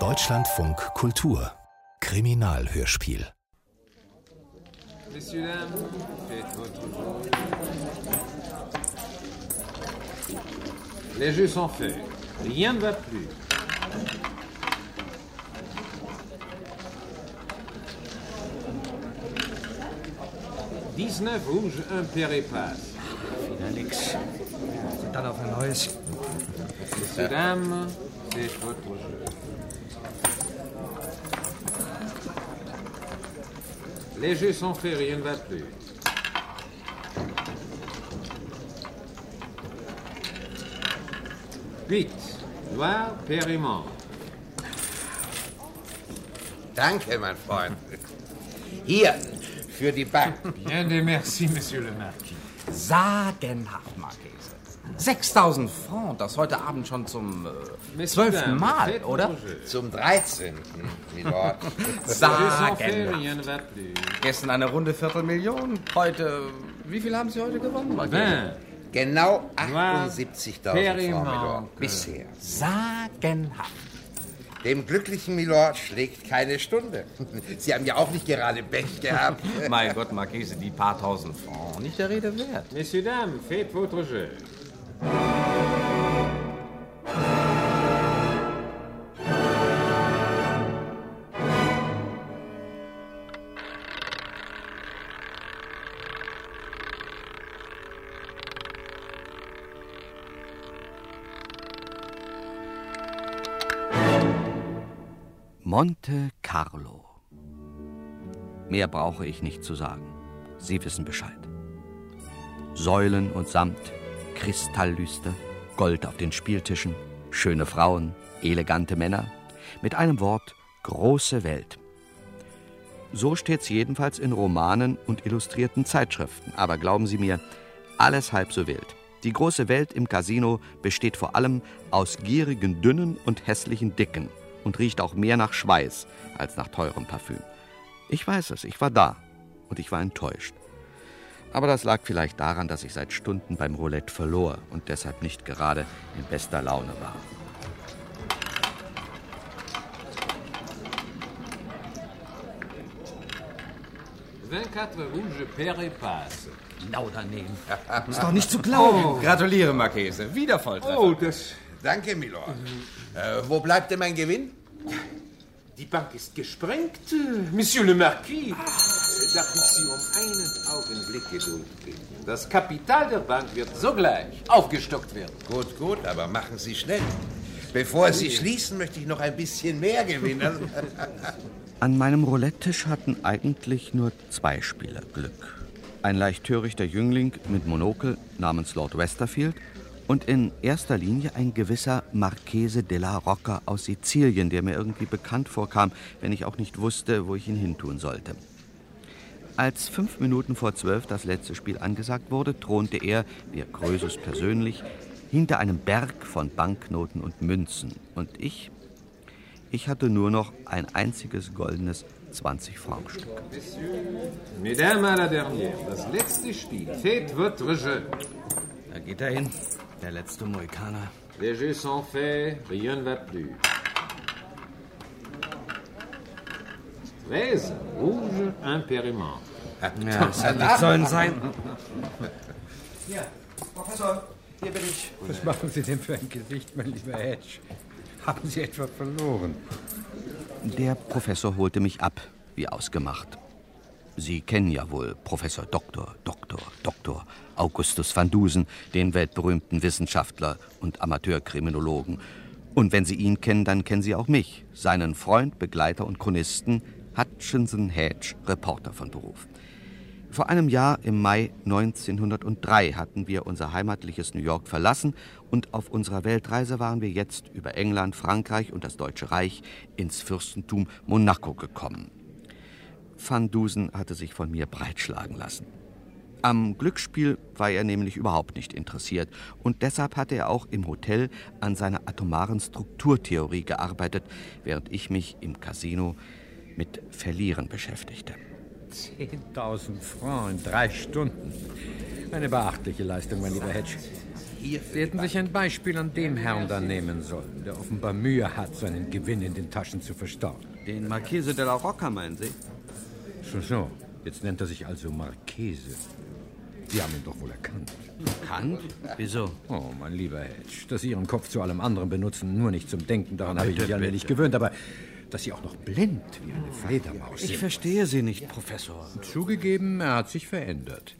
Deutschlandfunk Kultur Kriminalhörspiel. Les jeux sont faits. Rien ne va plus. Dix-neuf rouges, un père passe. Wieder nix. Dann auf ein neues. Messieurs, dames, faites votre jeu. Les jeux sont faits, rien ne va plus. Huit. Noir, père et mort. Danke, mein Freund. Hier, für die Bank. Bien des merci, Monsieur le Marquis. Sagenhaft. 6000 Francs, das heute Abend schon zum äh, zwölften dames, Mal, oder? Zum 13. Milord. Plus. Gestern eine runde Viertelmillion, heute... Wie viel haben Sie heute gewonnen. Genau Noir, 78.000 père et Francs. Milord. Bisher. Sagenhaft. Dem glücklichen Milord schlägt keine Stunde. Sie haben ja auch nicht gerade Pech gehabt. mein Gott, Marquese, die paar tausend Francs, nicht der Rede wert. Messieurs, dames, faites votre jeu. Monte Carlo. Mehr brauche ich nicht zu sagen. Sie wissen Bescheid. Säulen und Samt, Kristalllüster, Gold auf den Spieltischen, schöne Frauen, elegante Männer. Mit einem Wort, große Welt. So steht's jedenfalls in Romanen und illustrierten Zeitschriften. Aber glauben Sie mir, alles halb so wild. Die große Welt im Casino besteht vor allem aus gierigen Dünnen und hässlichen Dicken und riecht auch mehr nach Schweiß als nach teurem Parfüm. Ich weiß es, ich war da und ich war enttäuscht. Aber das lag vielleicht daran, dass ich seit Stunden beim Roulette verlor und deshalb nicht gerade in bester Laune war. Vingt-quatre rouges, père et passe. Genau daneben. Ist doch nicht zu glauben. Gratuliere, Marquese. Wieder Volltreffer. Oh, das. Danke, Milord. Äh, wo bleibt denn mein Gewinn? Die Bank ist gesprengt, Monsieur le Marquis. Darf ich Sie um einen Augenblick Geduld bitten? Das Kapital der Bank wird sogleich aufgestockt werden. Gut, gut, aber machen Sie schnell. Bevor Sie schließen, möchte ich noch ein bisschen mehr gewinnen. An meinem Roulette-Tisch hatten eigentlich nur zwei Spieler Glück. Ein leicht törichter Jüngling mit Monokel namens Lord Westerfield und in erster Linie ein gewisser Marchese della Rocca aus Sizilien, der mir irgendwie bekannt vorkam, wenn ich auch nicht wusste, wo ich ihn hintun sollte. Als fünf Minuten vor zwölf das letzte Spiel angesagt wurde, thronte er, wie Krösus persönlich, hinter einem Berg von Banknoten und Münzen. Und ich, ich hatte nur noch ein einziges goldenes 20-Franc-Stück. Mesdames à la dernière, das letzte Spiel. Faites votre jeu. Da geht er hin. Der letzte Mohikaner. Les jeux sont faits, rien ne va plus. Treize et mort. Ja, das hat nicht sollen sein. Ja, Professor, hier bin ich. Was machen Sie denn für ein Gesicht, mein lieber Hedge? Haben Sie etwa verloren? Der Professor holte mich ab, wie ausgemacht. Sie kennen ja wohl Professor Dr. Dr. Dr. Augustus van Dusen, den weltberühmten Wissenschaftler und Amateurkriminologen. Und wenn Sie ihn kennen, dann kennen Sie auch mich, seinen Freund, Begleiter und Chronisten Hutchinson Hedge, Reporter von Beruf. Vor einem Jahr, im Mai 1903, hatten wir unser heimatliches New York verlassen und auf unserer Weltreise waren wir jetzt über England, Frankreich und das Deutsche Reich ins Fürstentum Monaco gekommen. Van Dusen hatte sich von mir breitschlagen lassen. Am Glücksspiel war er nämlich überhaupt nicht interessiert und deshalb hatte er auch im Hotel an seiner atomaren Strukturtheorie gearbeitet, während ich mich im Casino mit Verlieren beschäftigte. 10.000 Francs in drei Stunden. Eine beachtliche Leistung, mein lieber Hedge. Sie hätten sich ein Beispiel an dem Herrn da nehmen sollen, der offenbar Mühe hat, seinen Gewinn in den Taschen zu verstauen. Den Marchese de la Rocca, meinen Sie? So, so. Jetzt nennt er sich also Marchese. Sie haben ihn doch wohl erkannt. Bekannt? Wieso? Oh, mein lieber Hedge, dass Sie Ihren Kopf zu allem anderen benutzen, nur nicht zum Denken, daran habe ich Bitte, mich allmählich bitte. gewöhnt, aber dass Sie auch noch blind wie eine Fledermaus Ich sind. verstehe Sie nicht, Professor. Zugegeben, er hat sich verändert.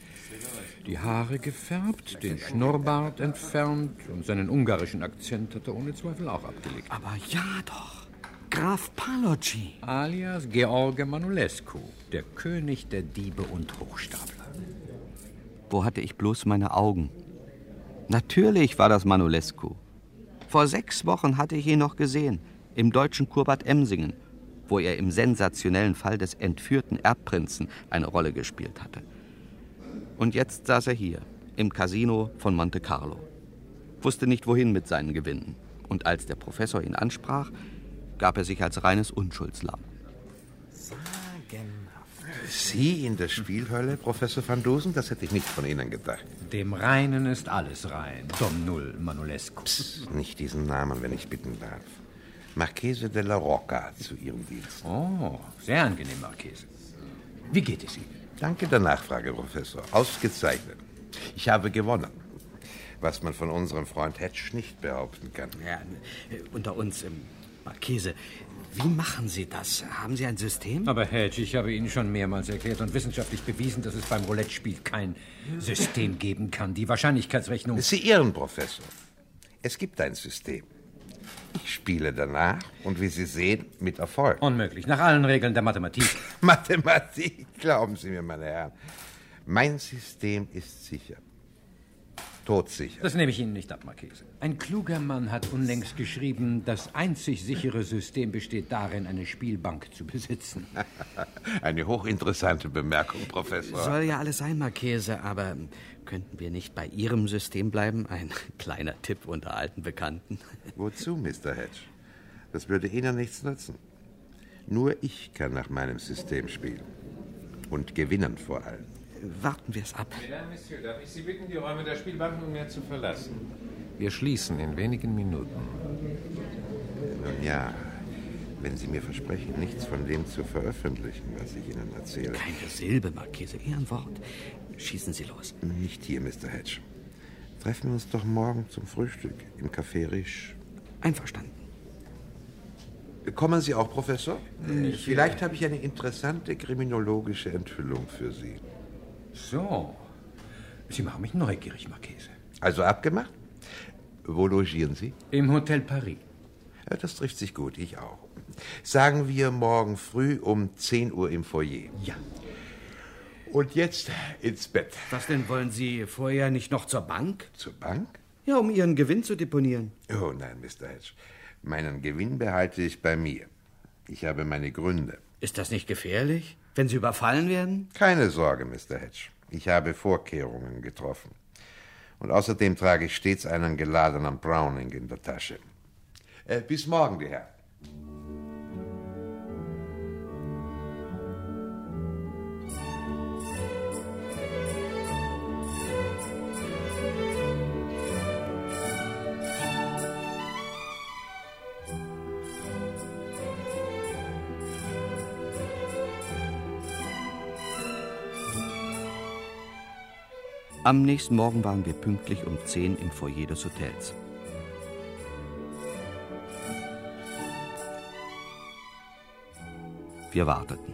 Die Haare gefärbt, den Schnurrbart entfernt und seinen ungarischen Akzent hat er ohne Zweifel auch abgelegt. Aber ja doch. Graf Paloggi. Alias George Manulescu, der König der Diebe und Hochstapler. Wo hatte ich bloß meine Augen? Natürlich war das Manolescu. Vor sechs Wochen hatte ich ihn noch gesehen, im deutschen Kurbad Emsingen, wo er im sensationellen Fall des entführten Erbprinzen eine Rolle gespielt hatte. Und jetzt saß er hier, im Casino von Monte Carlo. Wusste nicht, wohin mit seinen Gewinnen. Und als der Professor ihn ansprach, gab er sich als reines Unschuldslamm. Sie in der Spielhölle, Professor van Dusen? Das hätte ich nicht von Ihnen gedacht. Dem Reinen ist alles rein. Dom Null Manulescu. Nicht diesen Namen, wenn ich bitten darf. Marchese de la Rocca zu Ihrem Dienst. Oh, sehr angenehm, Marchese. Wie geht es Ihnen? Danke der Nachfrage, Professor. Ausgezeichnet. Ich habe gewonnen. Was man von unserem Freund Hedge nicht behaupten kann. Ja, unter uns, Marchese, wie machen Sie das? Haben Sie ein System? Aber Hedge, ich habe Ihnen schon mehrmals erklärt und wissenschaftlich bewiesen, dass es beim Roulette-Spiel kein System geben kann. Die Wahrscheinlichkeitsrechnung. Sie irren, Professor. Es gibt ein System. Ich spiele danach und wie Sie sehen, mit Erfolg. Unmöglich. Nach allen Regeln der Mathematik. Mathematik, glauben Sie mir, meine Herren. Mein System ist sicher. Todsicher. Das nehme ich Ihnen nicht ab, Marchese. Ein kluger Mann hat unlängst geschrieben, das einzig sichere System besteht darin, eine Spielbank zu besitzen. Eine hochinteressante Bemerkung, Professor. Soll ja alles sein, Marchese, aber könnten wir nicht bei Ihrem System bleiben? Ein kleiner Tipp unter alten Bekannten. Wozu, Mr. Hedge? Das würde Ihnen nichts nützen. Nur ich kann nach meinem System spielen. Und gewinnen vor allem. Warten wir es ab. Mesdames, Messieurs, darf ich Sie bitten, die Räume der Spielbank nunmehr zu verlassen? Wir schließen in wenigen Minuten. Nun ja, wenn Sie mir versprechen, nichts von dem zu veröffentlichen, was ich Ihnen erzähle. Keine Silbe, Marchese, Ihren Wort. Schießen Sie los. Nicht hier, Mr. Hedge. Treffen wir uns doch morgen zum Frühstück im Café Riche. Einverstanden. Kommen Sie auch, Professor? Vielleicht habe ich eine interessante kriminologische Enthüllung für Sie. So. Sie machen mich neugierig, Marchese. Also abgemacht? Wo logieren Sie? Im Hotel Paris. Ja, das trifft sich gut, ich auch. Sagen wir morgen früh um 10 Uhr im Foyer. Ja. Und jetzt ins Bett. Was denn, wollen Sie vorher nicht noch zur Bank? Zur Bank? Ja, um Ihren Gewinn zu deponieren. Oh nein, Mr. Hedge. Meinen Gewinn behalte ich bei mir. Ich habe meine Gründe. Ist das nicht gefährlich, wenn Sie überfallen werden? Keine Sorge, Mr. Hedge. Ich habe Vorkehrungen getroffen. Und außerdem trage ich stets einen geladenen Browning in der Tasche. Äh, bis morgen, die Herren. Am nächsten Morgen waren wir pünktlich um 10 im Foyer des Hotels. Wir warteten.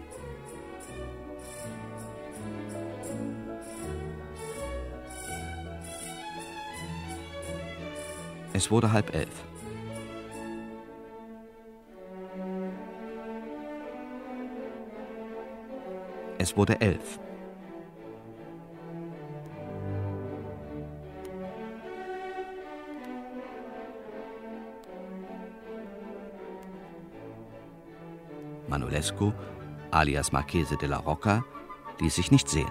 Es wurde halb elf. Es wurde elf. Manolescu, alias Marchese de la Rocca, ließ sich nicht sehen.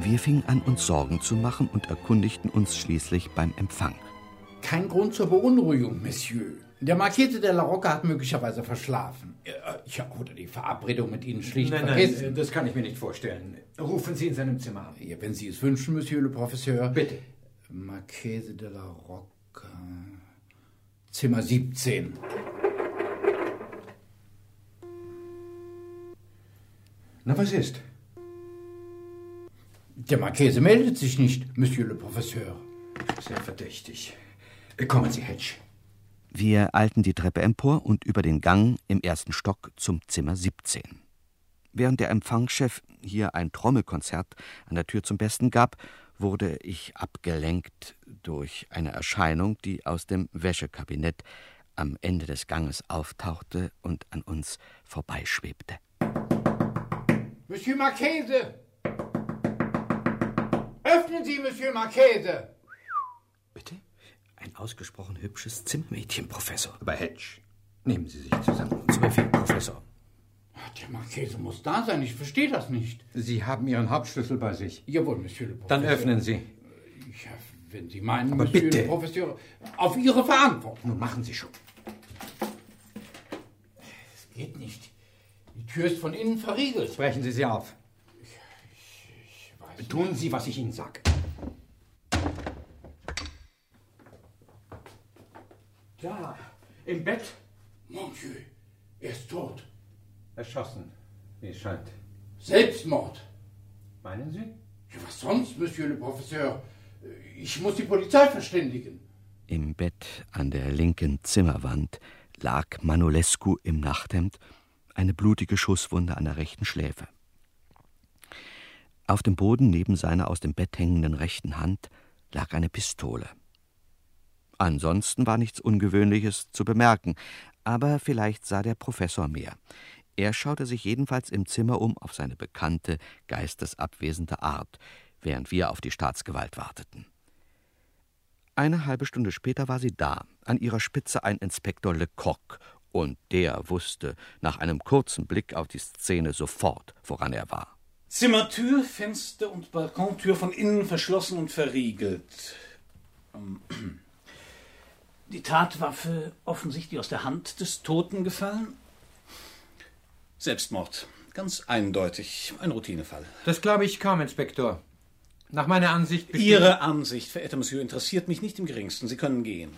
Wir fingen an, uns Sorgen zu machen und erkundigten uns schließlich beim Empfang. Kein Grund zur Beunruhigung, Monsieur. Der Marquise de la Rocca hat möglicherweise verschlafen. Ja, oder die Verabredung mit Ihnen schlicht Nein, nein, vergessen. äh, das kann ich mir nicht vorstellen. Rufen Sie in seinem Zimmer an. Ja, wenn Sie es wünschen, Monsieur le Professeur. Bitte. Marchese de la Rocca. Zimmer 17. Na, was ist? Der Marchese meldet sich nicht, Monsieur le Professeur. Sehr verdächtig. Kommen Sie, Hedge. Wir eilten die Treppe empor und über den Gang im ersten Stock zum Zimmer 17. Während der Empfangschef hier ein Trommelkonzert an der Tür zum Besten gab, wurde ich abgelenkt durch eine Erscheinung, die aus dem Wäschekabinett am Ende des Ganges auftauchte und an uns vorbeischwebte. Monsieur Marchese! Öffnen Sie, Monsieur Marchese! Bitte? Ausgesprochen hübsches Zimtmädchen, Professor. Aber Hedge, nehmen Sie sich zusammen. Zu Befehl, Professor. Der Marchese muss da sein, ich verstehe das nicht. Sie haben Ihren Hauptschlüssel bei sich. Jawohl, Monsieur le Professeur. Dann öffnen Sie. Ja, wenn Sie meinen, Aber Monsieur bitte. le Professeur, auf Ihre Verantwortung. Nun machen Sie schon. Es geht nicht. Die Tür ist von innen verriegelt. Sprechen Sie sie auf. Ich weiß Tun Sie, was ich Ihnen sage. Da, im Bett. Mon Dieu, er ist tot. Erschossen, wie es scheint. Selbstmord. Meinen Sie? Ja, was sonst, Monsieur le Professeur? Ich muss die Polizei verständigen. Im Bett an der linken Zimmerwand lag Manolescu im Nachthemd, eine blutige Schusswunde an der rechten Schläfe. Auf dem Boden neben seiner aus dem Bett hängenden rechten Hand lag eine Pistole. Ansonsten war nichts Ungewöhnliches zu bemerken, aber vielleicht sah der Professor mehr. Er schaute sich jedenfalls im Zimmer um auf seine bekannte, geistesabwesende Art, während wir auf die Staatsgewalt warteten. Eine halbe Stunde später war sie da, an ihrer Spitze ein Inspektor Lecoq, und der wusste nach einem kurzen Blick auf die Szene sofort, woran er war. Zimmertür, Fenster und Balkontür von innen verschlossen und verriegelt. Die Tatwaffe offensichtlich aus der Hand des Toten gefallen. Selbstmord. Ganz eindeutig. Ein Routinefall. Das glaube ich kaum, Inspektor. Nach meiner Ansicht Ihre Ansicht, verehrter Monsieur, interessiert mich nicht im geringsten. Sie können gehen.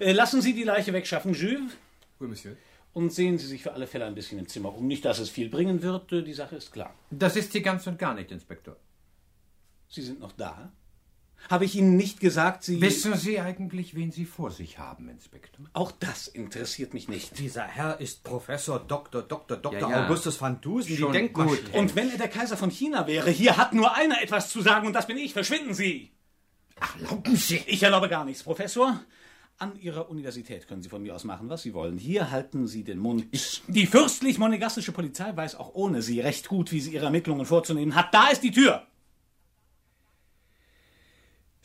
Äh, lassen Sie die Leiche wegschaffen, Jules. Oui, Monsieur. Und sehen Sie sich für alle Fälle ein bisschen im Zimmer um. Nicht, dass es viel bringen wird, äh, die Sache ist klar. Das ist sie ganz und gar nicht, Inspektor. Sie sind noch da? Habe ich Ihnen nicht gesagt, Sie... Wissen Sie eigentlich, wen Sie vor sich haben, Inspektor? Auch das interessiert mich nicht. Dieser Herr ist Professor Dr. Dr. Dr. Ja, ja. Augustus van Dusen, Schon die Denkmaschine. gut. Und wenn er der Kaiser von China wäre, hier hat nur einer etwas zu sagen und das bin ich. Verschwinden Sie! Erlauben Sie. Ich erlaube gar nichts, Professor. An Ihrer Universität können Sie von mir aus machen, was Sie wollen. Hier halten Sie den Mund. Die fürstlich-monegassische Polizei weiß auch ohne Sie recht gut, wie sie ihre Ermittlungen vorzunehmen hat. Da ist die Tür!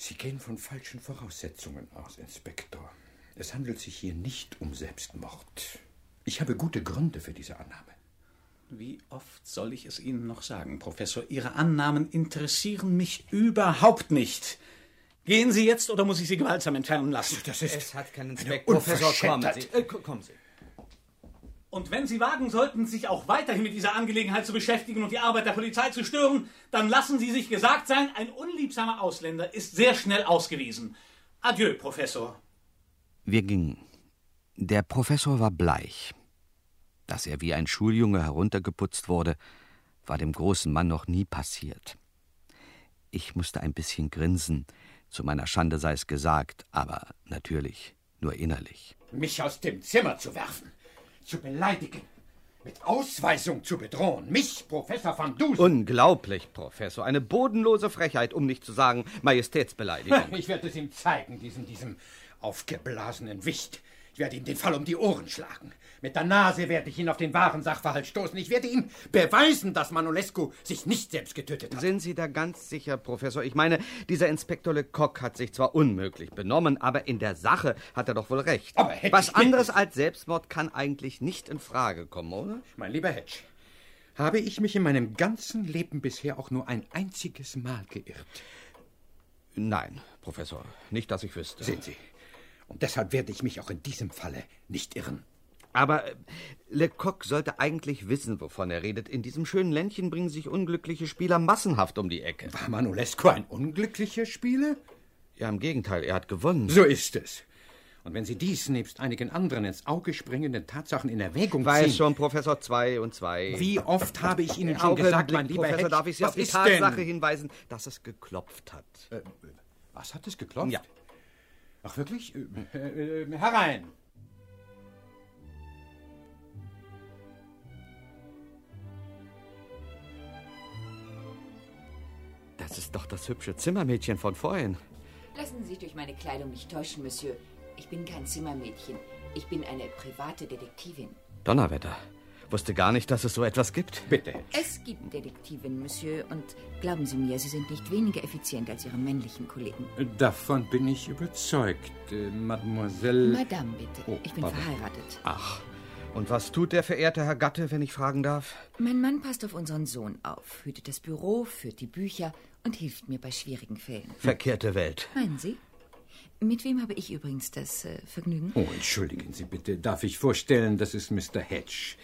Sie gehen von falschen Voraussetzungen aus, Inspektor. Es handelt sich hier nicht um Selbstmord. Ich habe gute Gründe für diese Annahme. Wie oft soll ich es Ihnen noch sagen, Professor? Ihre Annahmen interessieren mich überhaupt nicht. Gehen Sie jetzt oder muss ich Sie gewaltsam entfernen lassen? Das ist Es hat keinen Zweck, Professor. Kommen Sie. Äh, ko- kommen Sie. Und wenn Sie wagen sollten, sich auch weiterhin mit dieser Angelegenheit zu beschäftigen und die Arbeit der Polizei zu stören, dann lassen Sie sich gesagt sein, ein unliebsamer Ausländer ist sehr schnell ausgewiesen. Adieu, Professor. Wir gingen. Der Professor war bleich. Dass er wie ein Schuljunge heruntergeputzt wurde, war dem großen Mann noch nie passiert. Ich musste ein bisschen grinsen. Zu meiner Schande sei es gesagt, aber natürlich nur innerlich. Mich aus dem Zimmer zu werfen, zu beleidigen, mit Ausweisung zu bedrohen. Mich, Professor van Dusen. Unglaublich, Professor. Eine bodenlose Frechheit, um nicht zu sagen Majestätsbeleidigung. Ich werde es ihm zeigen, diesem, diesem aufgeblasenen Wicht. Ich werde ihm den Fall um die Ohren schlagen. Mit der Nase werde ich ihn auf den wahren Sachverhalt stoßen. Ich werde ihm beweisen, dass Manolescu sich nicht selbst getötet hat. Sind Sie da ganz sicher, Professor? Ich meine, dieser Inspektor Lecoq hat sich zwar unmöglich benommen, aber in der Sache hat er doch wohl recht. Aber Hedge, Was anderes als Selbstmord kann eigentlich nicht in Frage kommen, oder? Mein lieber Hedge, habe ich mich in meinem ganzen Leben bisher auch nur ein einziges Mal geirrt? Nein, Professor, nicht, dass ich wüsste. Sehen Sie, Und deshalb werde ich mich auch in diesem Falle nicht irren. Aber äh, Lecoq sollte eigentlich wissen, wovon er redet. In diesem schönen Ländchen bringen sich unglückliche Spieler massenhaft um die Ecke. War Manolesco ein unglücklicher Spieler? Ja, im Gegenteil, er hat gewonnen. So ist es. Und wenn Sie dies nebst einigen anderen ins Auge springenden Tatsachen in Erwägung Weiß ziehen... schon, Professor 2 und 2. Wie oft habe ich Ihnen schon gesagt, mein lieber Professor, Hedge, darf ich Sie auf die Tatsache denn? hinweisen, dass es geklopft hat. Äh, was hat es geklopft? Ja. Ach, wirklich? Äh, äh, äh, herein! Das ist doch das hübsche Zimmermädchen von vorhin. Lassen Sie sich durch meine Kleidung nicht täuschen, Monsieur. Ich bin kein Zimmermädchen. Ich bin eine private Detektivin. Donnerwetter. Wusste gar nicht, dass es so etwas gibt. Bitte. Es gibt Detektivinnen, Monsieur, und glauben Sie mir, Sie sind nicht weniger effizient als Ihre männlichen Kollegen. Davon bin ich überzeugt, äh, Mademoiselle... Madame, bitte. Oh, ich bin pardon. verheiratet. Ach, und was tut der verehrte Herr Gatte, wenn ich fragen darf? Mein Mann passt auf unseren Sohn auf, hütet das Büro, führt die Bücher und hilft mir bei schwierigen Fällen. Verkehrte Welt. Meinen Sie? Mit wem habe ich übrigens das äh, Vergnügen? Oh, entschuldigen Sie bitte. Darf ich vorstellen, das ist Mr. Hedge,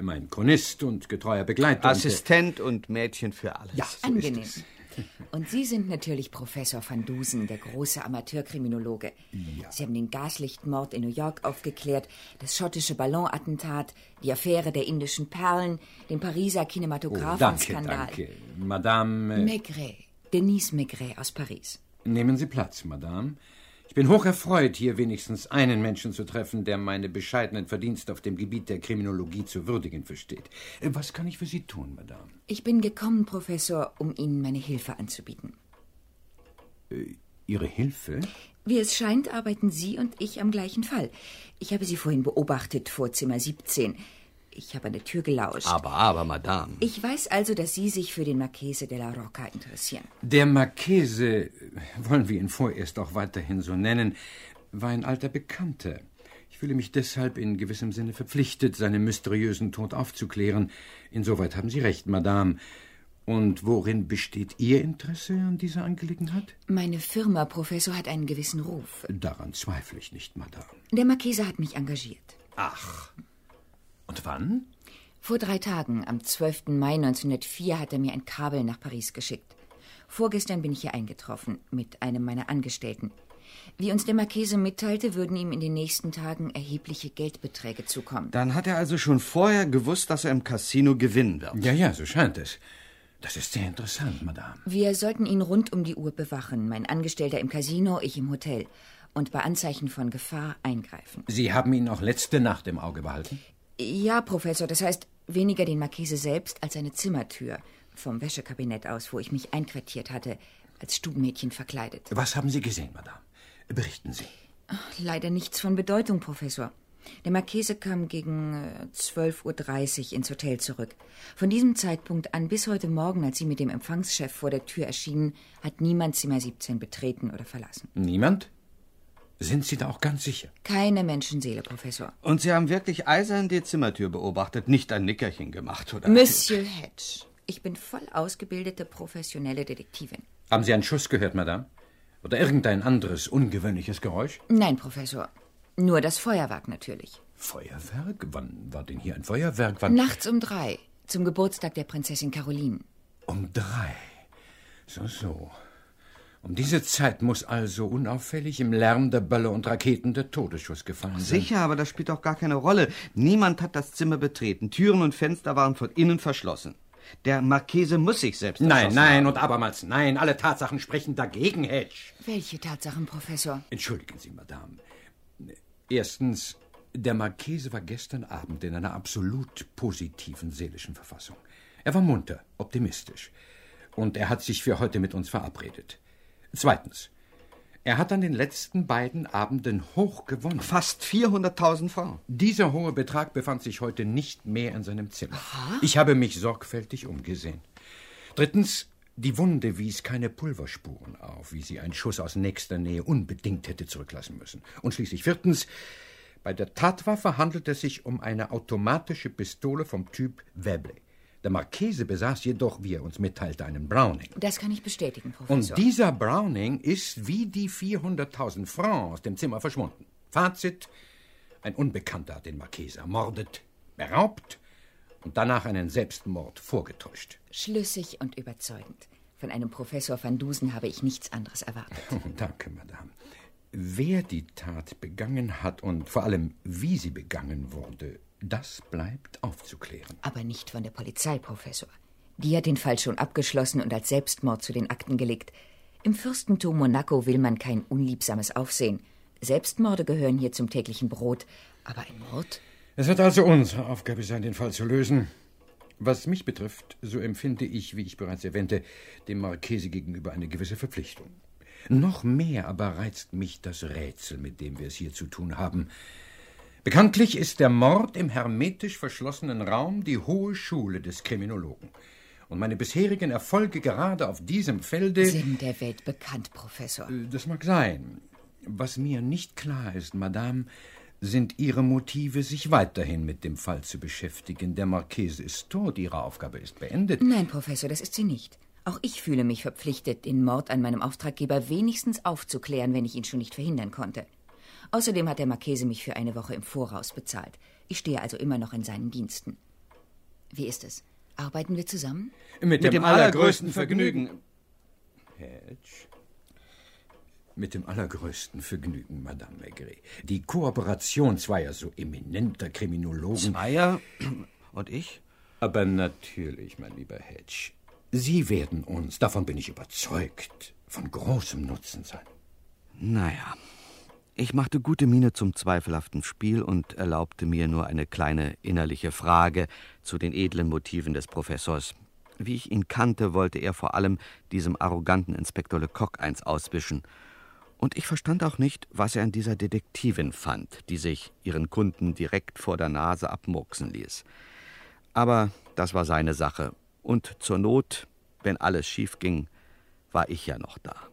mein Chronist und getreuer Begleiter. Assistent und Mädchen für alles. Ja, so Angenehm. ist es. Und Sie sind natürlich Professor van Dusen, der große Amateurkriminologe. Sie haben den Gaslichtmord in New York aufgeklärt, das schottische Ballonattentat, die Affäre der indischen Perlen, den Pariser Oh, danke, Kinematographenskandal. danke. Madame, äh, Maigret, Denise Maigret aus Paris. nehmen Sie Platz, Madame. Ich bin hocherfreut, hier wenigstens einen Menschen zu treffen, der meine bescheidenen Verdienste auf dem Gebiet der Kriminologie zu würdigen versteht. Äh, Was kann ich für Sie tun, Madame? Ich bin gekommen, Professor, um Ihnen meine Hilfe anzubieten. Äh, Ihre Hilfe? Wie es scheint, arbeiten Sie und ich am gleichen Fall. Ich habe Sie vorhin beobachtet, vor Zimmer 17. Ich habe an der Tür gelauscht. Aber, aber, Madame. Ich weiß also, dass Sie sich für den Marchese de la Rocca interessieren. Der Marchese, wollen wir ihn vorerst auch weiterhin so nennen, war ein alter Bekannter. Ich fühle mich deshalb in gewissem Sinne verpflichtet, seinen mysteriösen Tod aufzuklären. Insoweit haben Sie recht, Madame. Und worin besteht Ihr Interesse an dieser Angelegenheit? Meine Firma, Professor, hat einen gewissen Ruf. Daran zweifle ich nicht, Madame. Der Marchese hat mich engagiert. Ach. Und wann? Vor drei Tagen, am 12. Mai 1904, hat er mir ein Kabel nach Paris geschickt. Vorgestern bin ich hier eingetroffen mit einem meiner Angestellten. Wie uns der Marchese mitteilte, würden ihm in den nächsten Tagen erhebliche Geldbeträge zukommen. Dann hat er also schon vorher gewusst, dass er im Casino gewinnen wird. Ja, ja, so scheint es. Das ist sehr interessant, Madame. Wir sollten ihn rund um die Uhr bewachen, mein Angestellter im Casino, ich im Hotel, und bei Anzeichen von Gefahr eingreifen. Sie haben ihn auch letzte Nacht im Auge behalten? Ja, Professor, das heißt weniger den Marchese selbst als seine Zimmertür, vom Wäschekabinett aus, wo ich mich einquartiert hatte, als Stubenmädchen verkleidet. Was haben Sie gesehen, Madame? Berichten Sie. Ach, leider nichts von Bedeutung, Professor. Der Marchese kam gegen äh, 12.30 Uhr ins Hotel zurück. Von diesem Zeitpunkt an bis heute Morgen, als Sie mit dem Empfangschef vor der Tür erschienen, hat niemand Zimmer 17 betreten oder verlassen. Niemand? Sind Sie da auch ganz sicher? Keine Menschenseele, Professor. Und Sie haben wirklich eisern die Zimmertür beobachtet, nicht ein Nickerchen gemacht, oder? Monsieur Hedge, ich bin voll ausgebildete professionelle Detektivin. Haben Sie einen Schuss gehört, Madame? Oder irgendein anderes ungewöhnliches Geräusch? Nein, Professor. Nur das Feuerwerk natürlich. Feuerwerk? Wann war denn hier ein Feuerwerk? Wann? Nachts um drei, zum Geburtstag der Prinzessin Caroline. Um drei. So, so. Um diese Zeit muss also unauffällig im Lärm der Bölle und Raketen der Todesschuss gefallen sein. Sicher, aber das spielt doch gar keine Rolle. Niemand hat das Zimmer betreten. Türen und Fenster waren von innen verschlossen. Der Marchese muss sich selbst Nein, nein haben. und abermals nein. Alle Tatsachen sprechen dagegen, Hedge. Welche Tatsachen, Professor? Entschuldigen Sie, Madame. Erstens, der Marchese war gestern Abend in einer absolut positiven seelischen Verfassung. Er war munter, optimistisch. Und er hat sich für heute mit uns verabredet. Zweitens, er hat an den letzten beiden Abenden hoch gewonnen. Fast 400.000 Francs. Dieser hohe Betrag befand sich heute nicht mehr in seinem Zimmer. Ich habe mich sorgfältig umgesehen. Drittens, die Wunde wies keine Pulverspuren auf, wie sie ein Schuss aus nächster Nähe unbedingt hätte zurücklassen müssen. Und schließlich viertens, bei der Tatwaffe handelt es sich um eine automatische Pistole vom Typ Webley. Der Marchese besaß jedoch, wie er uns mitteilte, einen Browning. Das kann ich bestätigen, Professor. Und dieser Browning ist wie die 400.000 Francs aus dem Zimmer verschwunden. Fazit: Ein Unbekannter hat den Marchese ermordet, beraubt und danach einen Selbstmord vorgetäuscht. Schlüssig und überzeugend. Von einem Professor van Dusen habe ich nichts anderes erwartet. Danke, Madame. Wer die Tat begangen hat und vor allem wie sie begangen wurde, das bleibt aufzuklären. Aber nicht von der Polizei, Professor. Die hat den Fall schon abgeschlossen und als Selbstmord zu den Akten gelegt. Im Fürstentum Monaco will man kein unliebsames Aufsehen. Selbstmorde gehören hier zum täglichen Brot. Aber ein Mord? Es wird also unsere Aufgabe sein, den Fall zu lösen. Was mich betrifft, so empfinde ich, wie ich bereits erwähnte, dem Marchese gegenüber eine gewisse Verpflichtung. Noch mehr aber reizt mich das Rätsel, mit dem wir es hier zu tun haben. Bekanntlich ist der Mord im hermetisch verschlossenen Raum die hohe Schule des Kriminologen. Und meine bisherigen Erfolge gerade auf diesem Felde sind der Welt bekannt, Professor. Äh, das mag sein. Was mir nicht klar ist, Madame, sind Ihre Motive, sich weiterhin mit dem Fall zu beschäftigen. Der Marchese ist tot, Ihre Aufgabe ist beendet. Nein, Professor, das ist sie nicht. Auch ich fühle mich verpflichtet, den Mord an meinem Auftraggeber wenigstens aufzuklären, wenn ich ihn schon nicht verhindern konnte. Außerdem hat der Marchese mich für eine Woche im Voraus bezahlt. Ich stehe also immer noch in seinen Diensten. Wie ist es? Arbeiten wir zusammen? Mit, mit dem, dem, allergrößten Vergnügen. Hedge. Mit dem allergrößten Vergnügen, Madame Maigret. Die Kooperation zweier so eminenter Kriminologen. Zweier? Und ich? Aber natürlich, mein lieber Hedge. Sie werden uns, davon bin ich überzeugt, von großem Nutzen sein. Naja, ich machte gute Miene zum zweifelhaften Spiel und erlaubte mir nur eine kleine innerliche Frage zu den edlen Motiven des Professors. Wie ich ihn kannte, wollte er vor allem diesem arroganten Inspektor Lecoq eins auswischen. Und ich verstand auch nicht, was er an dieser Detektivin fand, die sich ihren Kunden direkt vor der Nase abmurksen ließ. Aber das war seine Sache. Und zur Not, wenn alles schief ging, war ich ja noch da.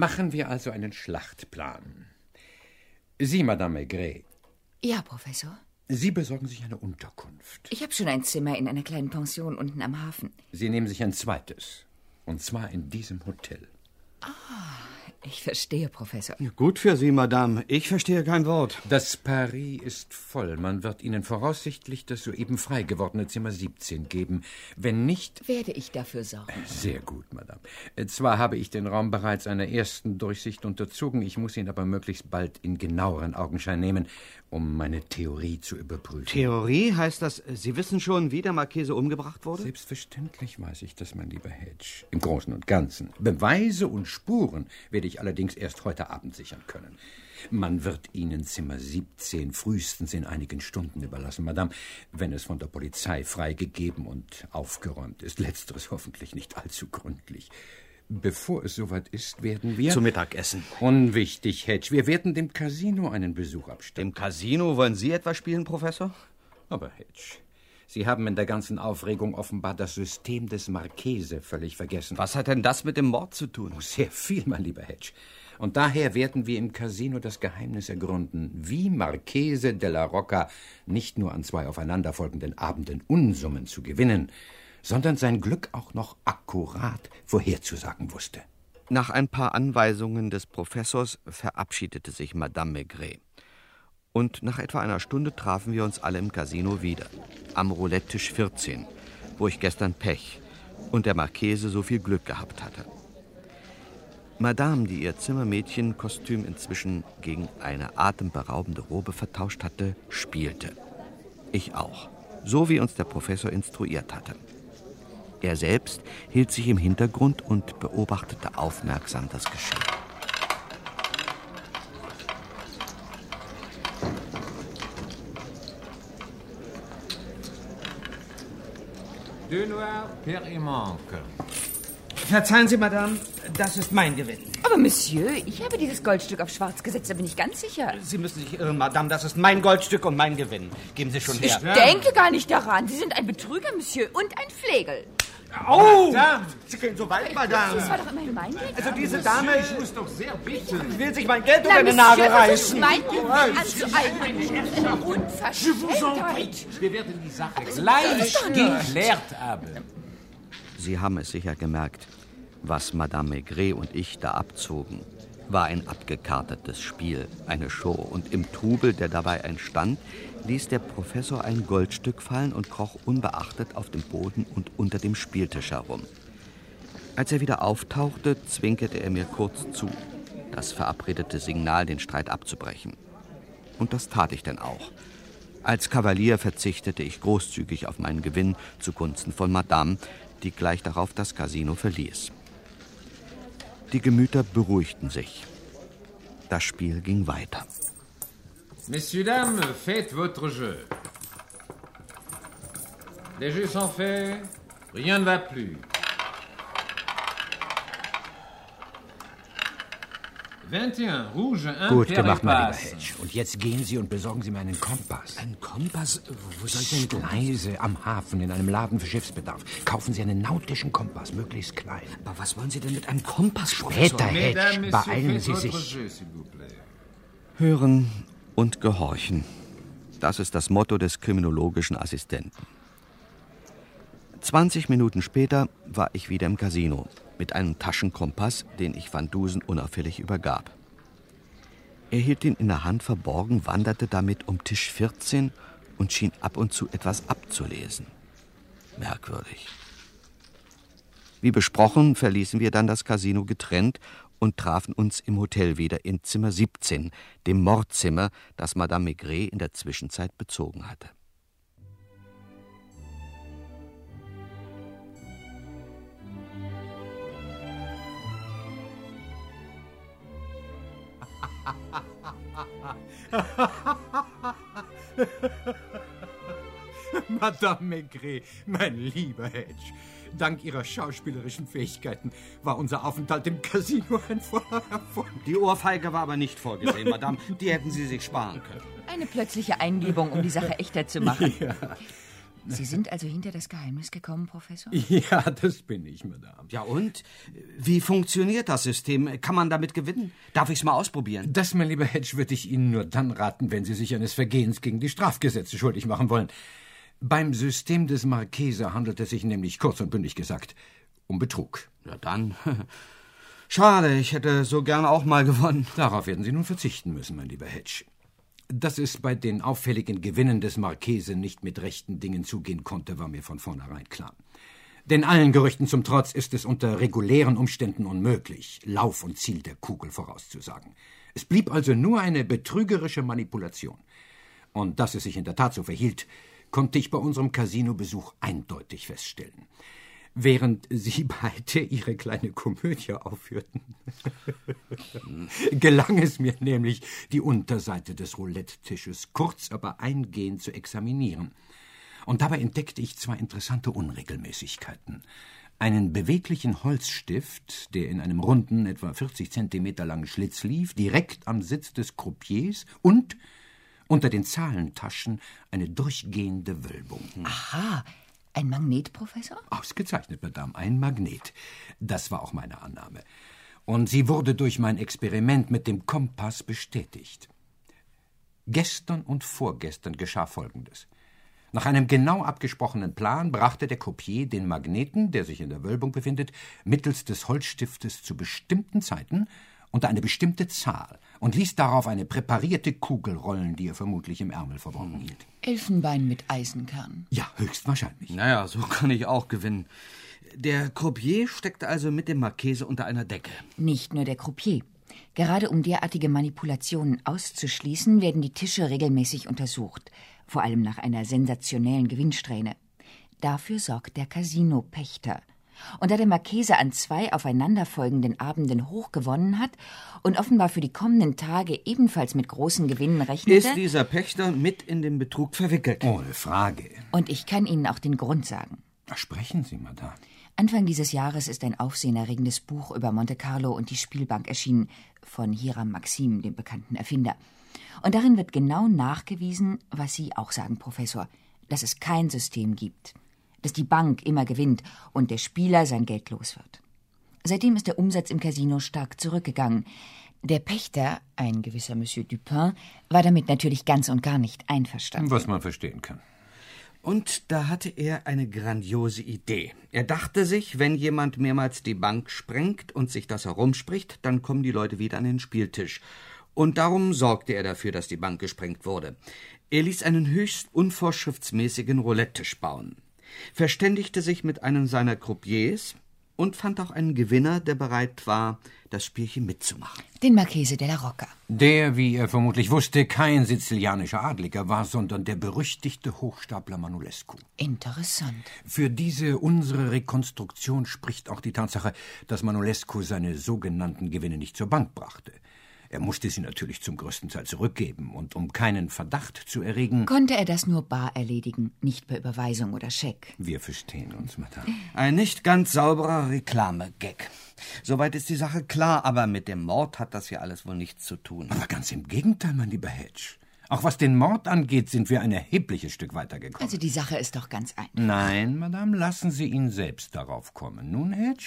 Machen wir also einen Schlachtplan. Sie, Madame Maigret. Ja, Professor. Sie besorgen sich eine Unterkunft. Ich habe schon ein Zimmer in einer kleinen Pension unten am Hafen. Sie nehmen sich ein zweites. Und zwar in diesem Hotel. Ah, ich verstehe, Professor. Gut für Sie, Madame. Ich verstehe kein Wort. Das Paris ist voll. Man wird Ihnen voraussichtlich das soeben frei gewordene Zimmer 17 geben. Wenn nicht. Werde ich dafür sorgen. Sehr gut, Madame. Zwar habe ich den Raum bereits einer ersten Durchsicht unterzogen, ich muss ihn aber möglichst bald in genaueren Augenschein nehmen, um meine Theorie zu überprüfen. Theorie heißt das, Sie wissen schon, wie der Marchese umgebracht wurde? Selbstverständlich weiß ich das, mein lieber Hedge. Im Großen und Ganzen. Beweise und Spuren werde ich allerdings erst heute Abend sichern können. Man wird Ihnen Zimmer 17 frühestens in einigen Stunden überlassen, Madame, wenn es von der Polizei freigegeben und aufgeräumt ist. Letzteres hoffentlich nicht allzu gründlich. Bevor es soweit ist, werden wir. Zu Mittagessen. Unwichtig, Hedge. Wir werden dem Casino einen Besuch abstatten. Dem Casino wollen Sie etwas spielen, Professor? Aber, Hedge, Sie haben in der ganzen Aufregung offenbar das System des Marchese völlig vergessen. Was hat denn das mit dem Mord zu tun? Oh, sehr viel, mein lieber Hedge. Und daher werden wir im Casino das Geheimnis ergründen, wie Marchese della Rocca nicht nur an zwei aufeinanderfolgenden Abenden Unsummen zu gewinnen, sondern sein Glück auch noch akkurat vorherzusagen wusste. Nach ein paar Anweisungen des Professors verabschiedete sich Madame Maigret. Und nach etwa einer Stunde trafen wir uns alle im Casino wieder. Am Roulette-Tisch 14, wo ich gestern Pech und der Marchese so viel Glück gehabt hatte. Madame, die ihr Zimmermädchenkostüm inzwischen gegen eine atemberaubende Robe vertauscht hatte, spielte. Ich auch, so wie uns der Professor instruiert hatte. Er selbst hielt sich im Hintergrund und beobachtete aufmerksam das Geschehen. Deux noirs per manque. Verzeihen Sie, Madame, das ist mein Gewinn. Aber Monsieur, ich habe dieses Goldstück auf schwarz gesetzt, da bin ich ganz sicher. Sie müssen sich irren, Madame, das ist mein Goldstück und mein Gewinn. Geben Sie schon her. Ich denke gar nicht daran. Sie sind ein Betrüger, Monsieur, und ein Flegel. Oh! Madame. Sie gehen so weit, Madame. Das war doch immerhin mein Geld. Also diese Dame... Ich muss doch sehr bitten. will sich mein Geld unter den Nagel reißen. Mein also Unverschämtheit. Wir werden die Sache gleich geklärt haben. Sie haben es sicher gemerkt. Was Madame Maigret und ich da abzogen, war ein abgekartetes Spiel, eine Show. Und im Trubel, der dabei entstand, ließ der Professor ein Goldstück fallen und kroch unbeachtet auf dem Boden und unter dem Spieltisch herum. Als er wieder auftauchte, zwinkerte er mir kurz zu, das verabredete Signal, den Streit abzubrechen. Und das tat ich denn auch. Als Kavalier verzichtete ich großzügig auf meinen Gewinn zugunsten von Madame, die gleich darauf das Casino verließ. Die Gemüter beruhigten sich. Das Spiel ging weiter. Messieurs, dames, faites votre jeu. Les jeux sont faits, rien ne va plus. 21, rouge, 1, Gut gemacht, mein lieber Hedge. Und jetzt gehen Sie und besorgen Sie mir einen Kompass. Ein Kompass? Wo soll ich denn... Leise, am Hafen, in einem Laden für Schiffsbedarf. Kaufen Sie einen nautischen Kompass, möglichst klein. Aber was wollen Sie denn mit einem Kompass? Später, Hedge, beeilen Sie sich. Hören und gehorchen. Das ist das Motto des kriminologischen Assistenten. 20 Minuten später war ich wieder im Casino mit einem Taschenkompass, den ich Van Dusen unauffällig übergab. Er hielt ihn in der Hand verborgen, wanderte damit um Tisch 14 und schien ab und zu etwas abzulesen. Merkwürdig. Wie besprochen, verließen wir dann das Casino getrennt und trafen uns im Hotel wieder in Zimmer 17, dem Mordzimmer, das Madame Maigret in der Zwischenzeit bezogen hatte. Madame Maigret, mein lieber Hedge, dank Ihrer schauspielerischen Fähigkeiten war unser Aufenthalt im Casino ein voller Erfolg. Die Ohrfeige war aber nicht vorgesehen, Madame. Die hätten Sie sich sparen können. Eine plötzliche Eingebung, um die Sache echter zu machen. Ja. Sie sind also hinter das Geheimnis gekommen, Professor? Ja, das bin ich, Madame. Ja und? Wie funktioniert das System? Kann man damit gewinnen? Darf ich es mal ausprobieren? Das, mein lieber Hedge, würde ich Ihnen nur dann raten, wenn Sie sich eines Vergehens gegen die Strafgesetze schuldig machen wollen. Beim System des Marchese handelt es sich nämlich kurz und bündig gesagt um Betrug. Ja, dann. Schade, ich hätte so gern auch mal gewonnen. Darauf werden Sie nun verzichten müssen, mein lieber Hedge. Dass es bei den auffälligen Gewinnen des Marchese nicht mit rechten Dingen zugehen konnte, war mir von vornherein klar. Denn allen Gerüchten zum Trotz ist es unter regulären Umständen unmöglich, Lauf und Ziel der Kugel vorauszusagen. Es blieb also nur eine betrügerische Manipulation. Und dass es sich in der Tat so verhielt, konnte ich bei unserem Casino-Besuch eindeutig feststellen. Während Sie beide Ihre kleine Komödie aufführten, gelang es mir nämlich, die Unterseite des Roulette-Tisches kurz, aber eingehend zu examinieren. Und dabei entdeckte ich zwei interessante Unregelmäßigkeiten. Einen beweglichen Holzstift, der in einem runden, etwa 40 Zentimeter langen Schlitz lief, direkt am Sitz des Croupiers und unter den Zahlentaschen eine durchgehende Wölbung. Aha, ein Magnet, Professor? Ausgezeichnet, Madame, ein Magnet. Das war auch meine Annahme. Und sie wurde durch mein Experiment mit dem Kompass bestätigt. Gestern und vorgestern geschah Folgendes. Nach einem genau abgesprochenen Plan brachte der Kopier den Magneten, der sich in der Wölbung befindet, mittels des Holzstiftes zu bestimmten Zeiten unter eine bestimmte Zahl und ließ darauf eine präparierte Kugel rollen, die er vermutlich im Ärmel verborgen hielt. Elfenbein mit Eisenkern. Ja, höchstwahrscheinlich. Naja, so kann ich auch gewinnen. Der Croupier steckte also mit dem Marchese unter einer Decke. Nicht nur der Croupier. Gerade um derartige Manipulationen auszuschließen, werden die Tische regelmäßig untersucht, vor allem nach einer sensationellen Gewinnsträhne. Dafür sorgt der Casino-Pächter. Und da der Marchese an zwei aufeinanderfolgenden Abenden hoch gewonnen hat und offenbar für die kommenden Tage ebenfalls mit großen Gewinnen rechnete. Ist dieser Pächter mit in den Betrug verwickelt? Ohne Frage. Und ich kann Ihnen auch den Grund sagen. Sprechen Sie, Madame. Anfang dieses Jahres ist ein aufsehenerregendes Buch über Monte Carlo und die Spielbank erschienen, von Hiram Maxim, dem bekannten Erfinder. Und darin wird genau nachgewiesen, was Sie auch sagen, Professor, dass es kein System gibt. Dass die Bank immer gewinnt und der Spieler sein Geld los wird. Seitdem ist der Umsatz im Casino stark zurückgegangen. Der Pächter, ein gewisser Monsieur Dupin, war damit natürlich ganz und gar nicht einverstanden. Was man verstehen kann. Und da hatte er eine grandiose Idee. Er dachte sich, wenn jemand mehrmals die Bank sprengt und sich das herumspricht, dann kommen die Leute wieder an den Spieltisch. Und darum sorgte er dafür, dass die Bank gesprengt wurde. Er ließ einen höchst unvorschriftsmäßigen Roulette-Tisch bauen, verständigte sich mit einem seiner Croupiers und fand auch einen Gewinner, der bereit war, das Spielchen mitzumachen. Den Marchese della Rocca. Der, wie er vermutlich wusste, kein sizilianischer Adliger war, sondern der berüchtigte Hochstapler Manulescu. Interessant. Für diese unsere Rekonstruktion spricht auch die Tatsache, dass Manulescu seine sogenannten Gewinne nicht zur Bank brachte. Er musste sie natürlich zum größten Teil zurückgeben, und um keinen Verdacht zu erregen. Konnte er das nur bar erledigen, nicht per Überweisung oder Scheck. Wir verstehen uns, Madame. Ein nicht ganz sauberer Reklamegag. Soweit ist die Sache klar, aber mit dem Mord hat das ja alles wohl nichts zu tun. Aber ganz im Gegenteil, mein lieber Hedge. Auch was den Mord angeht, sind wir ein erhebliches Stück weitergekommen. Also die Sache ist doch ganz einfach. Nein, Madame, lassen Sie ihn selbst darauf kommen. Nun, Hedge?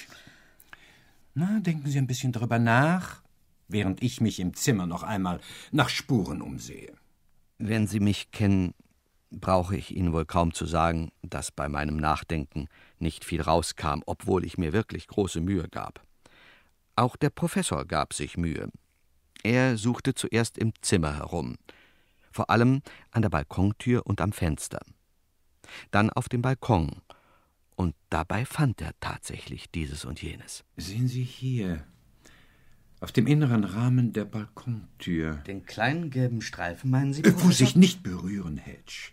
Na, denken Sie ein bisschen darüber nach während ich mich im Zimmer noch einmal nach Spuren umsehe. Wenn Sie mich kennen, brauche ich Ihnen wohl kaum zu sagen, dass bei meinem Nachdenken nicht viel rauskam, obwohl ich mir wirklich große Mühe gab. Auch der Professor gab sich Mühe. Er suchte zuerst im Zimmer herum, vor allem an der Balkontür und am Fenster. Dann auf dem Balkon, und dabei fand er tatsächlich dieses und jenes. Sehen Sie hier, auf dem inneren Rahmen der Balkontür. Den kleinen gelben Streifen, meinen Sie? Professor? Vorsicht, nicht berühren, Hedge.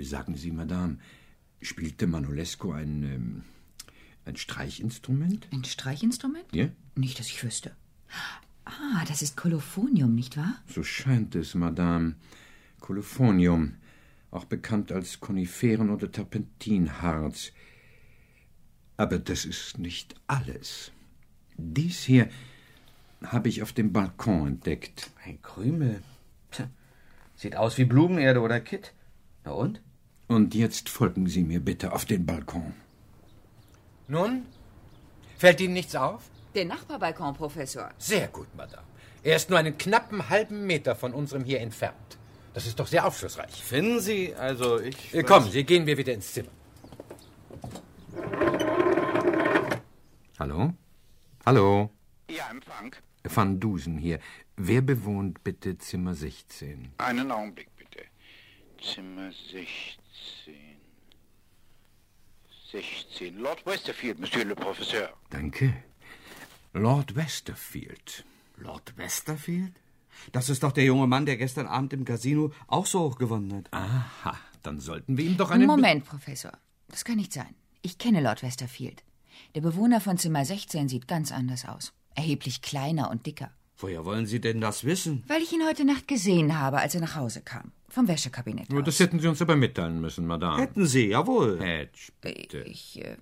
Sagen Sie, Madame, spielte Manolesco ein, ähm, ein Streichinstrument? Ein Streichinstrument? Ja? Nicht, dass ich wüsste. Ah, das ist Kolophonium, nicht wahr? So scheint es, Madame. Kolophonium, auch bekannt als Koniferen- oder Terpentinharz. Aber das ist nicht alles. Dies hier habe ich auf dem Balkon entdeckt. Ein Krümel. Tja, sieht aus wie Blumenerde oder Kitt. Na und? Und jetzt folgen Sie mir bitte auf den Balkon. Nun? Fällt Ihnen nichts auf? Der Nachbarbalkon, Professor. Sehr gut, Madame. Er ist nur einen knappen halben Meter von unserem hier entfernt. Das ist doch sehr aufschlussreich. Finden Sie? Also ich. Äh, kommen Sie, gehen wir wieder ins Zimmer. Hallo? Hallo? Ja, Empfang. Van Dusen hier. Wer bewohnt bitte Zimmer 16? Einen Augenblick bitte. Zimmer 16. 16. Lord Westerfield, Monsieur le Professeur. Danke. Lord Westerfield. Lord Westerfield? Das ist doch der junge Mann, der gestern Abend im Casino auch so hoch gewonnen hat. Aha, dann sollten wir ihm doch einen... Moment, Professor. Das kann nicht sein. Ich kenne Lord Westerfield. Der Bewohner von Zimmer 16 sieht ganz anders aus. Erheblich kleiner und dicker. Woher wollen Sie denn das wissen? Weil ich ihn heute Nacht gesehen habe, als er nach Hause kam. Vom Wäschekabinett. Aus. Das hätten Sie uns aber mitteilen müssen, Madame. Hätten Sie, jawohl. Hedge, bitte. Ich, äh,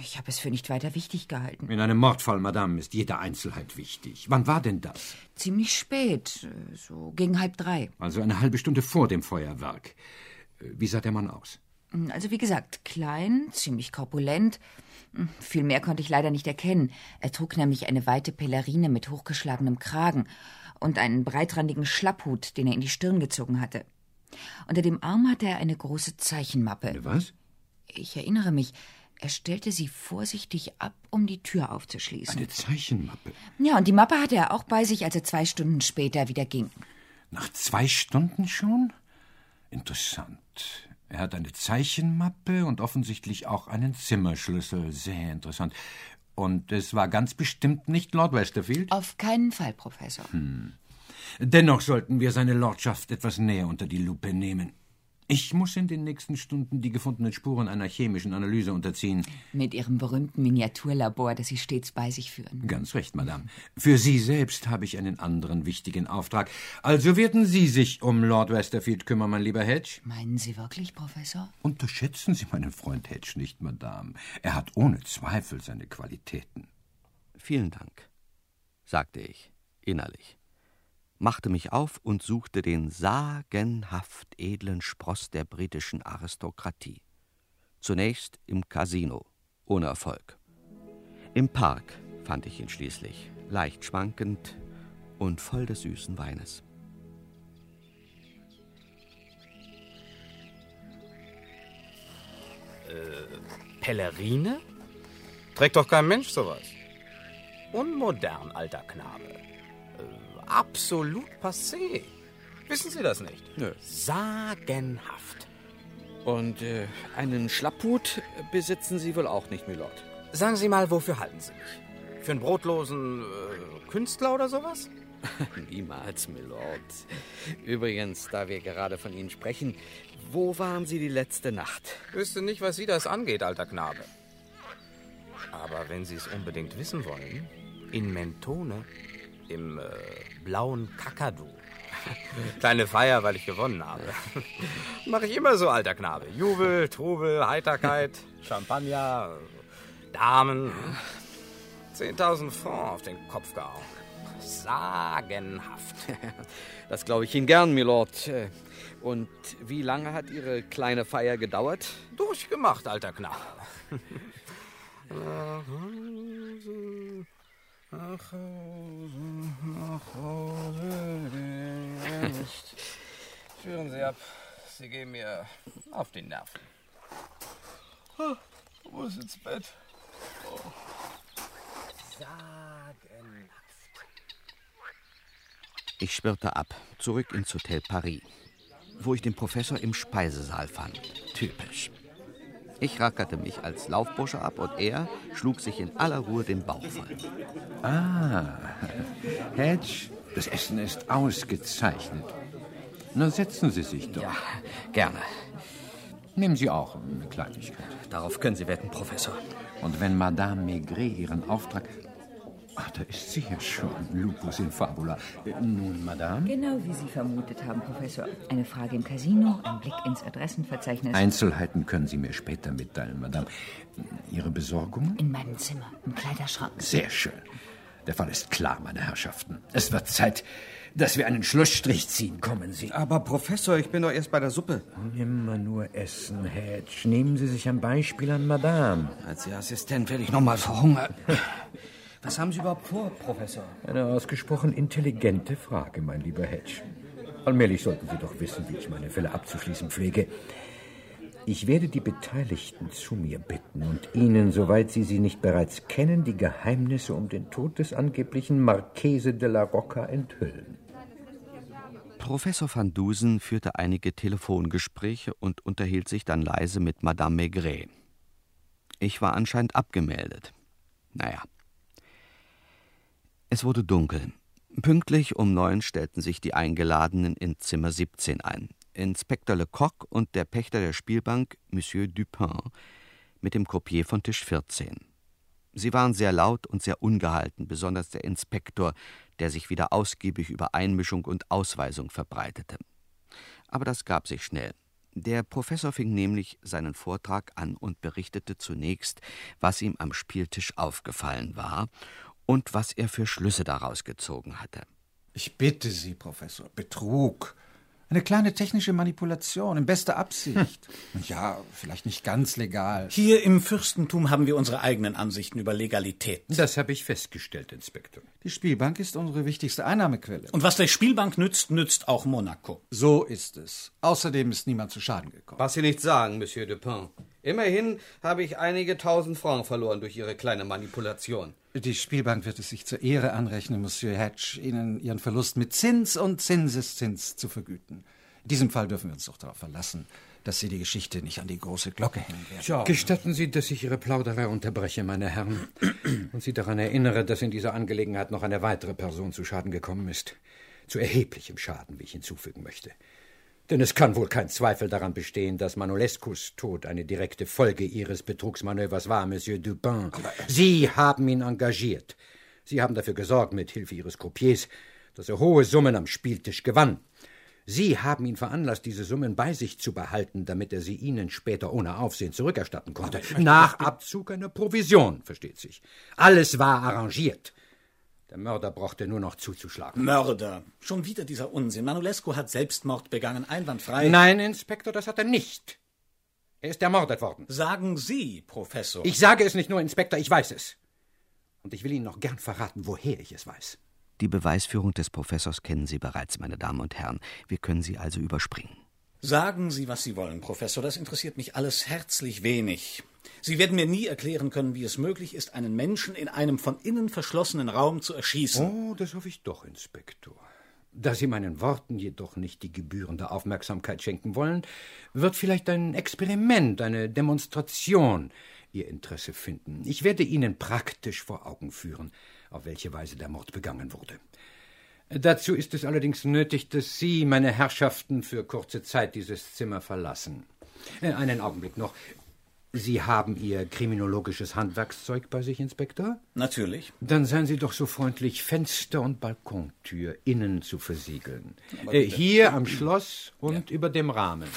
ich habe es für nicht weiter wichtig gehalten. In einem Mordfall, Madame, ist jede Einzelheit wichtig. Wann war denn das? Ziemlich spät, so gegen halb drei. Also eine halbe Stunde vor dem Feuerwerk. Wie sah der Mann aus? Also wie gesagt, klein, ziemlich korpulent. Viel mehr konnte ich leider nicht erkennen. Er trug nämlich eine weite Pellerine mit hochgeschlagenem Kragen und einen breitrandigen Schlapphut, den er in die Stirn gezogen hatte. Unter dem Arm hatte er eine große Zeichenmappe. Was? Ich erinnere mich, er stellte sie vorsichtig ab, um die Tür aufzuschließen. Eine Zeichenmappe? Ja, und die Mappe hatte er auch bei sich, als er zwei Stunden später wieder ging. Nach zwei Stunden schon? Interessant. Er hat eine Zeichenmappe und offensichtlich auch einen Zimmerschlüssel. Sehr interessant. Und es war ganz bestimmt nicht Lord Westerfield? Auf keinen Fall, Professor. Hm. Dennoch sollten wir seine Lordschaft etwas näher unter die Lupe nehmen. Ich muss in den nächsten Stunden die gefundenen Spuren einer chemischen Analyse unterziehen. Mit Ihrem berühmten Miniaturlabor, das Sie stets bei sich führen. Ganz recht, Madame. Für Sie selbst habe ich einen anderen wichtigen Auftrag. Also werden Sie sich um Lord Westerfield kümmern, mein lieber Hedge? Meinen Sie wirklich, Professor? Unterschätzen Sie meinen Freund Hedge nicht, Madame. Er hat ohne Zweifel seine Qualitäten. Vielen Dank, sagte ich innerlich machte mich auf und suchte den sagenhaft edlen Spross der britischen Aristokratie. Zunächst im Casino, ohne Erfolg. Im Park fand ich ihn schließlich, leicht schwankend und voll des süßen Weines. Äh, Pellerine? Trägt doch kein Mensch sowas. Unmodern, alter Knabe. Äh, absolut passé. Wissen Sie das nicht? Nö. Sagenhaft. Und äh, einen Schlapphut besitzen Sie wohl auch nicht, Milord. Sagen Sie mal, wofür halten Sie mich? Für einen brotlosen äh, Künstler oder sowas? Niemals, Milord. Übrigens, da wir gerade von Ihnen sprechen, wo waren Sie die letzte Nacht? Wüsste nicht, was Sie das angeht, alter Knabe. Aber wenn Sie es unbedingt wissen wollen, in Mentone, im äh, blauen Kakadu. Kleine Feier, weil ich gewonnen habe. Mache ich immer so, alter Knabe. Jubel, Trubel, Heiterkeit, Champagner, Damen. 10.000 Francs auf den Kopf gehauen. Sagenhaft. Das glaube ich Ihnen gern, Milord. Und wie lange hat Ihre kleine Feier gedauert? Durchgemacht, alter Knabe. Nach Hause, nach Hause, nicht. Führen Sie ab. Sie gehen mir auf die Nerven. Oh, muss ins Bett. Oh. Sagenhaft. Ich schwirrte ab, zurück ins Hotel Paris, wo ich den Professor im Speisesaal fand. Typisch. Ich rackerte mich als Laufbursche ab und er schlug sich in aller Ruhe den Bauch voll. Ah, Hedge, das Essen ist ausgezeichnet. Na, setzen Sie sich doch. Ja, gerne. Nehmen Sie auch eine Kleinigkeit. Darauf können Sie wetten, Professor. Und wenn Madame Maigret Ihren Auftrag... Ach, da ist sie ja schon. Lupus in Fabula. Nun, Madame? Genau wie Sie vermutet haben, Professor. Eine Frage im Casino, ein Blick ins Adressenverzeichnis. Einzelheiten können Sie mir später mitteilen, Madame. Ihre Besorgungen? In meinem Zimmer, im Kleiderschrank. Sehr schön. Der Fall ist klar, meine Herrschaften. Es wird Zeit, dass wir einen Schlussstrich ziehen. Kommen Sie. Aber Professor, ich bin doch erst bei der Suppe. Immer nur essen, Hedge. Nehmen Sie sich ein Beispiel an Madame. Als Ihr Assistent werde ich noch mal verhungern. Was haben Sie überhaupt vor, Professor? Eine ausgesprochen intelligente Frage, mein lieber Hedge. Allmählich sollten Sie doch wissen, wie ich meine Fälle abzuschließen pflege. Ich werde die Beteiligten zu mir bitten und Ihnen, soweit Sie sie nicht bereits kennen, die Geheimnisse um den Tod des angeblichen Marchese de la Rocca enthüllen. Professor van Dusen führte einige Telefongespräche und unterhielt sich dann leise mit Madame Maigret. Ich war anscheinend abgemeldet. Naja. Es wurde dunkel. Pünktlich um neun stellten sich die Eingeladenen in Zimmer 17 ein. Inspektor Lecoq und der Pächter der Spielbank, Monsieur Dupin, mit dem Croupier von Tisch 14. Sie waren sehr laut und sehr ungehalten, besonders der Inspektor, der sich wieder ausgiebig über Einmischung und Ausweisung verbreitete. Aber das gab sich schnell. Der Professor fing nämlich seinen Vortrag an und berichtete zunächst, was ihm am Spieltisch aufgefallen war und was er für Schlüsse daraus gezogen hatte. Ich bitte Sie, Professor, Betrug. Eine kleine technische Manipulation in bester Absicht. ja, vielleicht nicht ganz legal. Hier im Fürstentum haben wir unsere eigenen Ansichten über Legalität. Das habe ich festgestellt, Inspektor. Die Spielbank ist unsere wichtigste Einnahmequelle. Und was der Spielbank nützt, nützt auch Monaco. So ist es. Außerdem ist niemand zu Schaden gekommen. Was Sie nicht sagen, Monsieur Dupin. Immerhin habe ich einige tausend Francs verloren durch Ihre kleine Manipulation. Die Spielbank wird es sich zur Ehre anrechnen, Monsieur Hatch, Ihnen Ihren Verlust mit Zins und Zinseszins zu vergüten. In diesem Fall dürfen wir uns doch darauf verlassen, dass Sie die Geschichte nicht an die große Glocke hängen werden. Ja. Gestatten Sie, dass ich Ihre Plauderei unterbreche, meine Herren, und Sie daran erinnere, dass in dieser Angelegenheit noch eine weitere Person zu Schaden gekommen ist. Zu erheblichem Schaden, wie ich hinzufügen möchte. Denn es kann wohl kein Zweifel daran bestehen, dass Manolescus Tod eine direkte Folge Ihres Betrugsmanövers war, Monsieur Dupin. Sie haben ihn engagiert. Sie haben dafür gesorgt, mit Hilfe Ihres Croupiers, dass er hohe Summen am Spieltisch gewann. Sie haben ihn veranlasst, diese Summen bei sich zu behalten, damit er sie Ihnen später ohne Aufsehen zurückerstatten konnte. Nach Abzug einer Provision, versteht sich. Alles war arrangiert. Der Mörder brauchte nur noch zuzuschlagen. Mörder. Schon wieder dieser Unsinn. Manolescu hat Selbstmord begangen, einwandfrei. Nein, Inspektor, das hat er nicht. Er ist ermordet worden. Sagen Sie, Professor. Ich sage es nicht nur, Inspektor, ich weiß es. Und ich will Ihnen noch gern verraten, woher ich es weiß. Die Beweisführung des Professors kennen Sie bereits, meine Damen und Herren. Wir können sie also überspringen. Sagen Sie, was Sie wollen, Professor. Das interessiert mich alles herzlich wenig. Sie werden mir nie erklären können, wie es möglich ist, einen Menschen in einem von innen verschlossenen Raum zu erschießen. Oh, das hoffe ich doch, Inspektor. Da Sie meinen Worten jedoch nicht die gebührende Aufmerksamkeit schenken wollen, wird vielleicht ein Experiment, eine Demonstration Ihr Interesse finden. Ich werde Ihnen praktisch vor Augen führen, auf welche Weise der Mord begangen wurde. Dazu ist es allerdings nötig, dass Sie, meine Herrschaften, für kurze Zeit dieses Zimmer verlassen. Äh, einen Augenblick noch. Sie haben Ihr kriminologisches Handwerkszeug bei sich, Inspektor? Natürlich. Dann seien Sie doch so freundlich, Fenster und Balkontür innen zu versiegeln. Äh, hier am Schloss und ja. über dem Rahmen.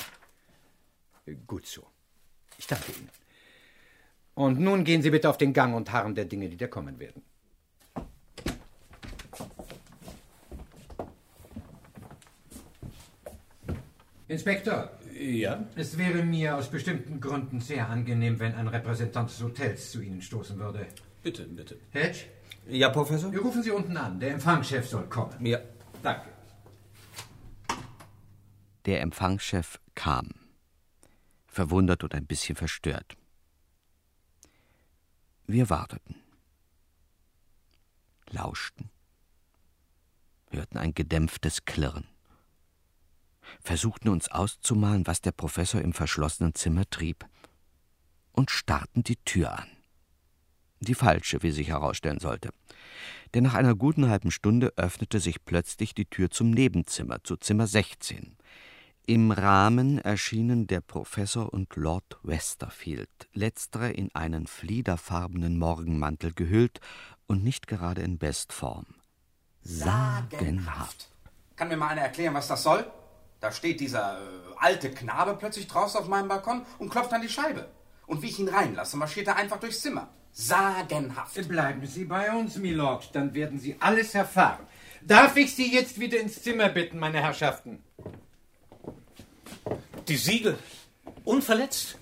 Äh, gut so. Ich danke Ihnen. Und nun gehen Sie bitte auf den Gang und harren der Dinge, die da kommen werden. Inspektor. Ja? Es wäre mir aus bestimmten Gründen sehr angenehm, wenn ein Repräsentant des Hotels zu Ihnen stoßen würde. Bitte, bitte. Hedge? Ja, Professor? Wir rufen Sie unten an. Der Empfangschef soll kommen. Ja. Danke. Der Empfangschef kam. Verwundert und ein bisschen verstört. Wir warteten. Lauschten. Hörten ein gedämpftes Klirren versuchten uns auszumalen, was der Professor im verschlossenen Zimmer trieb, und starrten die Tür an. Die falsche, wie sich herausstellen sollte. Denn nach einer guten halben Stunde öffnete sich plötzlich die Tür zum Nebenzimmer, zu Zimmer 16. Im Rahmen erschienen der Professor und Lord Westerfield, letztere in einen fliederfarbenen Morgenmantel gehüllt und nicht gerade in Bestform. Sagenhaft. Kann mir mal einer erklären, was das soll? Da steht dieser äh, alte Knabe plötzlich draußen auf meinem Balkon und klopft an die Scheibe. Und wie ich ihn reinlasse, marschiert er einfach durchs Zimmer. Sagenhaft. Bleiben Sie bei uns, Milord, dann werden Sie alles erfahren. Darf ich Sie jetzt wieder ins Zimmer bitten, meine Herrschaften? Die Siegel. Unverletzt?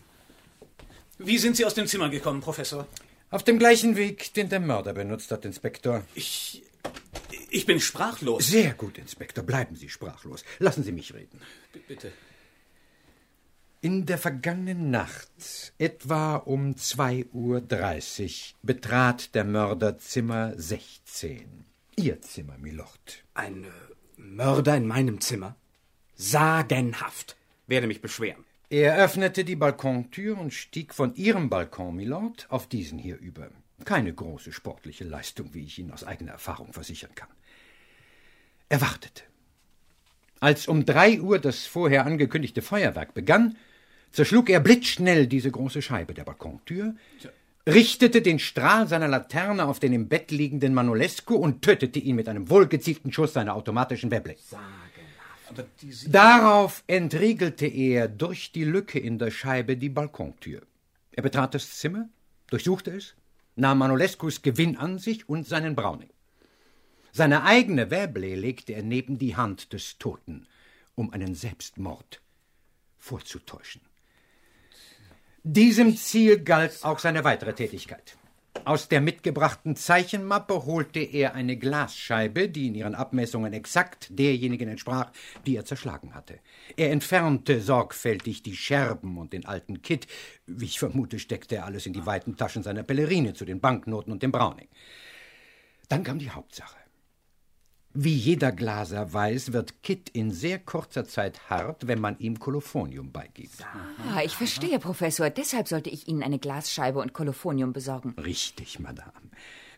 Wie sind Sie aus dem Zimmer gekommen, Professor? Auf dem gleichen Weg, den der Mörder benutzt hat, Inspektor. Ich ich bin sprachlos. Sehr gut, Inspektor. Bleiben Sie sprachlos. Lassen Sie mich reden. B bitte. In der vergangenen Nacht, etwa um 2.30 Uhr, betrat der Mörder Zimmer 16. Ihr Zimmer, Milord. Ein äh, Mörder in meinem Zimmer? Sagenhaft. Werde mich beschweren. Er öffnete die Balkontür und stieg von Ihrem Balkon, Milord, auf diesen hier über. Keine große sportliche Leistung, wie ich Ihnen aus eigener Erfahrung versichern kann. Er wartete. Als um drei Uhr das vorher angekündigte Feuerwerk begann, zerschlug er blitzschnell diese große Scheibe der Balkontür, richtete den Strahl seiner Laterne auf den im Bett liegenden Manolesco und tötete ihn mit einem wohlgezielten Schuss seiner automatischen Webley. Darauf entriegelte er durch die Lücke in der Scheibe die Balkontür. Er betrat das Zimmer, durchsuchte es, nahm Manolescus Gewinn an sich und seinen Browning. Seine eigene Webley legte er neben die Hand des Toten, um einen Selbstmord vorzutäuschen. Diesem Ziel galt auch seine weitere Tätigkeit. Aus der mitgebrachten Zeichenmappe holte er eine Glasscheibe, die in ihren Abmessungen exakt derjenigen entsprach, die er zerschlagen hatte. Er entfernte sorgfältig die Scherben und den alten Kitt. Wie ich vermute, steckte er alles in die weiten Taschen seiner Pellerine zu den Banknoten und dem Browning. Dann kam die Hauptsache. Wie jeder Glaser weiß, wird Kit in sehr kurzer Zeit hart, wenn man ihm Kolophonium beigibt. Ah, ich verstehe, Professor. Deshalb sollte ich Ihnen eine Glasscheibe und Kolophonium besorgen. Richtig, Madame.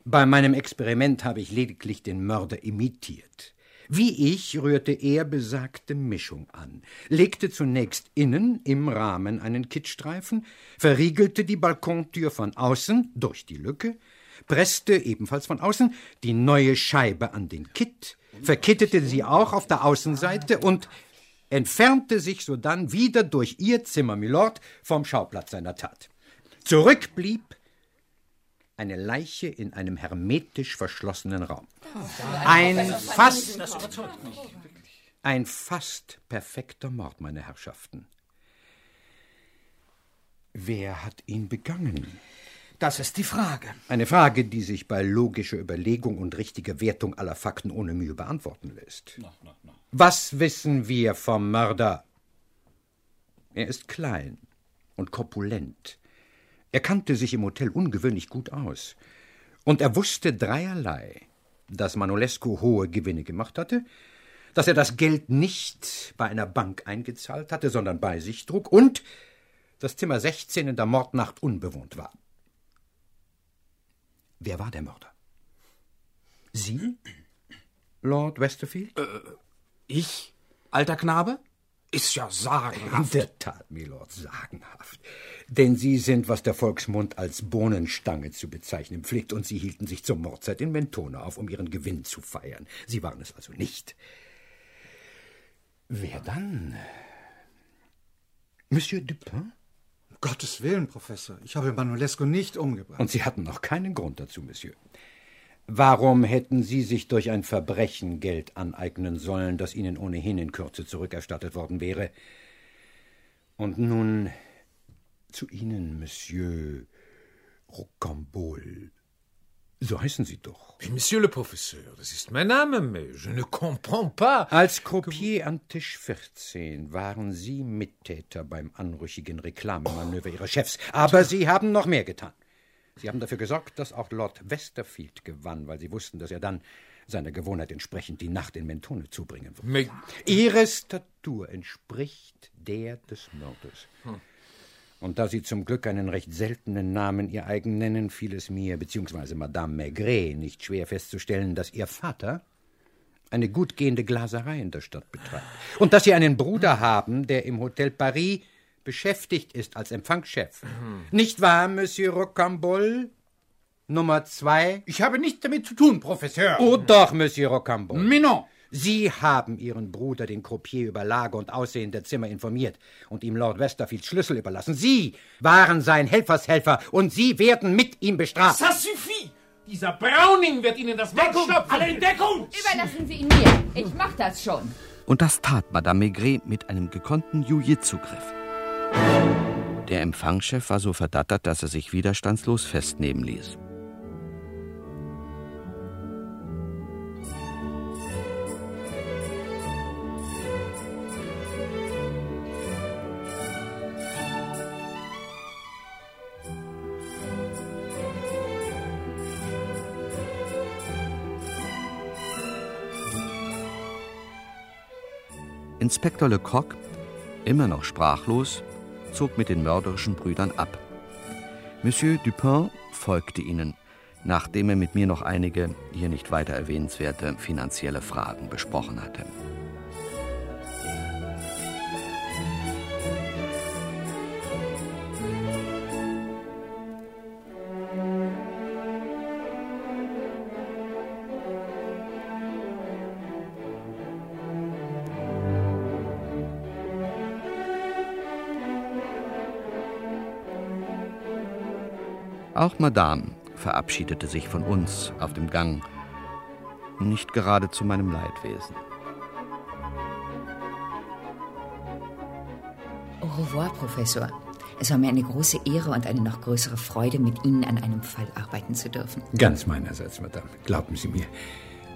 Bei meinem Experiment habe ich lediglich den Mörder imitiert. Wie ich rührte er besagte Mischung an, legte zunächst innen im Rahmen einen Kittstreifen, verriegelte die Balkontür von außen durch die Lücke, presste ebenfalls von außen die neue Scheibe an den Kitt, verkittete sie auch auf der Außenseite und entfernte sich sodann wieder durch ihr Zimmer, Milord, vom Schauplatz seiner Tat. Zurück blieb eine Leiche in einem hermetisch verschlossenen Raum. Ein fast, ein fast perfekter Mord, meine Herrschaften. Wer hat ihn begangen? Das ist die Frage. Eine Frage, die sich bei logischer Überlegung und richtiger Wertung aller Fakten ohne Mühe beantworten lässt. No, no, no. Was wissen wir vom Mörder? Er ist klein und korpulent. Er kannte sich im Hotel ungewöhnlich gut aus. Und er wusste dreierlei, dass Manolescu hohe Gewinne gemacht hatte, dass er das Geld nicht bei einer Bank eingezahlt hatte, sondern bei sich trug und das Zimmer 16 in der Mordnacht unbewohnt war. Wer war der Mörder? Sie? Lord Westerfield? Äh, ich? Alter Knabe? Ist ja sagenhaft. In der Tat, Milord, sagenhaft. Denn Sie sind, was der Volksmund als Bohnenstange zu bezeichnen pflegt, und Sie hielten sich zur Mordzeit in Mentone auf, um Ihren Gewinn zu feiern. Sie waren es also nicht. Wer dann? Monsieur Dupin? Gottes Willen, Professor. Ich habe Manolesco nicht umgebracht. Und Sie hatten noch keinen Grund dazu, Monsieur. Warum hätten Sie sich durch ein Verbrechen Geld aneignen sollen, das Ihnen ohnehin in Kürze zurückerstattet worden wäre? Und nun zu Ihnen, Monsieur Rocambole. So heißen Sie doch. Monsieur le Professeur, das ist mein Name, mais je ne comprends pas. Als Croupier an Tisch 14 waren Sie Mittäter beim anrüchigen Reklamemanöver Ihrer Chefs. Aber Sie haben noch mehr getan. Sie haben dafür gesorgt, dass auch Lord Westerfield gewann, weil Sie wussten, dass er dann seiner Gewohnheit entsprechend die Nacht in Mentone zubringen würde. Ihre Statur entspricht der des Mörders. Hm. Und da Sie zum Glück einen recht seltenen Namen Ihr eigen nennen, fiel es mir bzw. Madame Maigret nicht schwer festzustellen, dass Ihr Vater eine gut gehende Glaserei in der Stadt betreibt. Und dass Sie einen Bruder haben, der im Hotel Paris beschäftigt ist als Empfangschef. Mhm. Nicht wahr, Monsieur Rocambole? Nummer zwei? Ich habe nichts damit zu tun, Professor. Oh doch, Monsieur Rocambole. Mais non. Sie haben Ihren Bruder, den Croupier, über Lage und Aussehen der Zimmer informiert und ihm Lord Westerfields Schlüssel überlassen. Sie waren sein Helfershelfer und Sie werden mit ihm bestraft. Ça suffit! Dieser Browning wird Ihnen das Wort stopfen. Alle in Deckung! Überlassen Sie ihn mir. Ich mach das schon. Und das tat Madame Maigret mit einem gekonnten Jiu-Jitsu-Griff. Der Empfangschef war so verdattert, dass er sich widerstandslos festnehmen ließ. Inspektor Lecoq, immer noch sprachlos, zog mit den mörderischen Brüdern ab. Monsieur Dupin folgte ihnen, nachdem er mit mir noch einige, hier nicht weiter erwähnenswerte, finanzielle Fragen besprochen hatte. Auch Madame verabschiedete sich von uns auf dem Gang, nicht gerade zu meinem Leidwesen. Au revoir, Professor. Es war mir eine große Ehre und eine noch größere Freude, mit Ihnen an einem Fall arbeiten zu dürfen. Ganz meinerseits, Madame. Glauben Sie mir.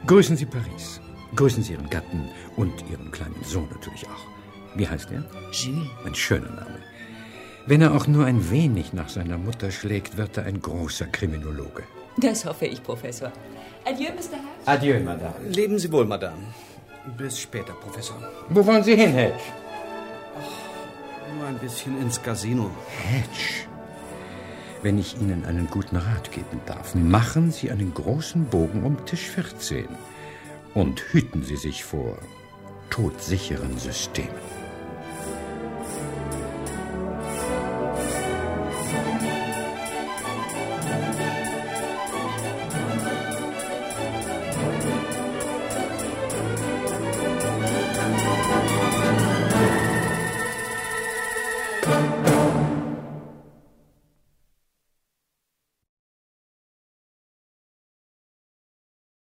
Grüßen Sie Paris. Grüßen Sie Ihren Gatten und Ihren kleinen Sohn natürlich auch. Wie heißt er? Jules. Ein schöner Name. Wenn er auch nur ein wenig nach seiner Mutter schlägt, wird er ein großer Kriminologe. Das hoffe ich, Professor. Adieu, Mr. Hatch. Adieu, Madame. Leben Sie wohl, Madame. Bis später, Professor. Wo wollen Sie hin, Hedge? Nur ein bisschen ins Casino. Hedge, wenn ich Ihnen einen guten Rat geben darf, machen Sie einen großen Bogen um Tisch 14 und hüten Sie sich vor todsicheren Systemen.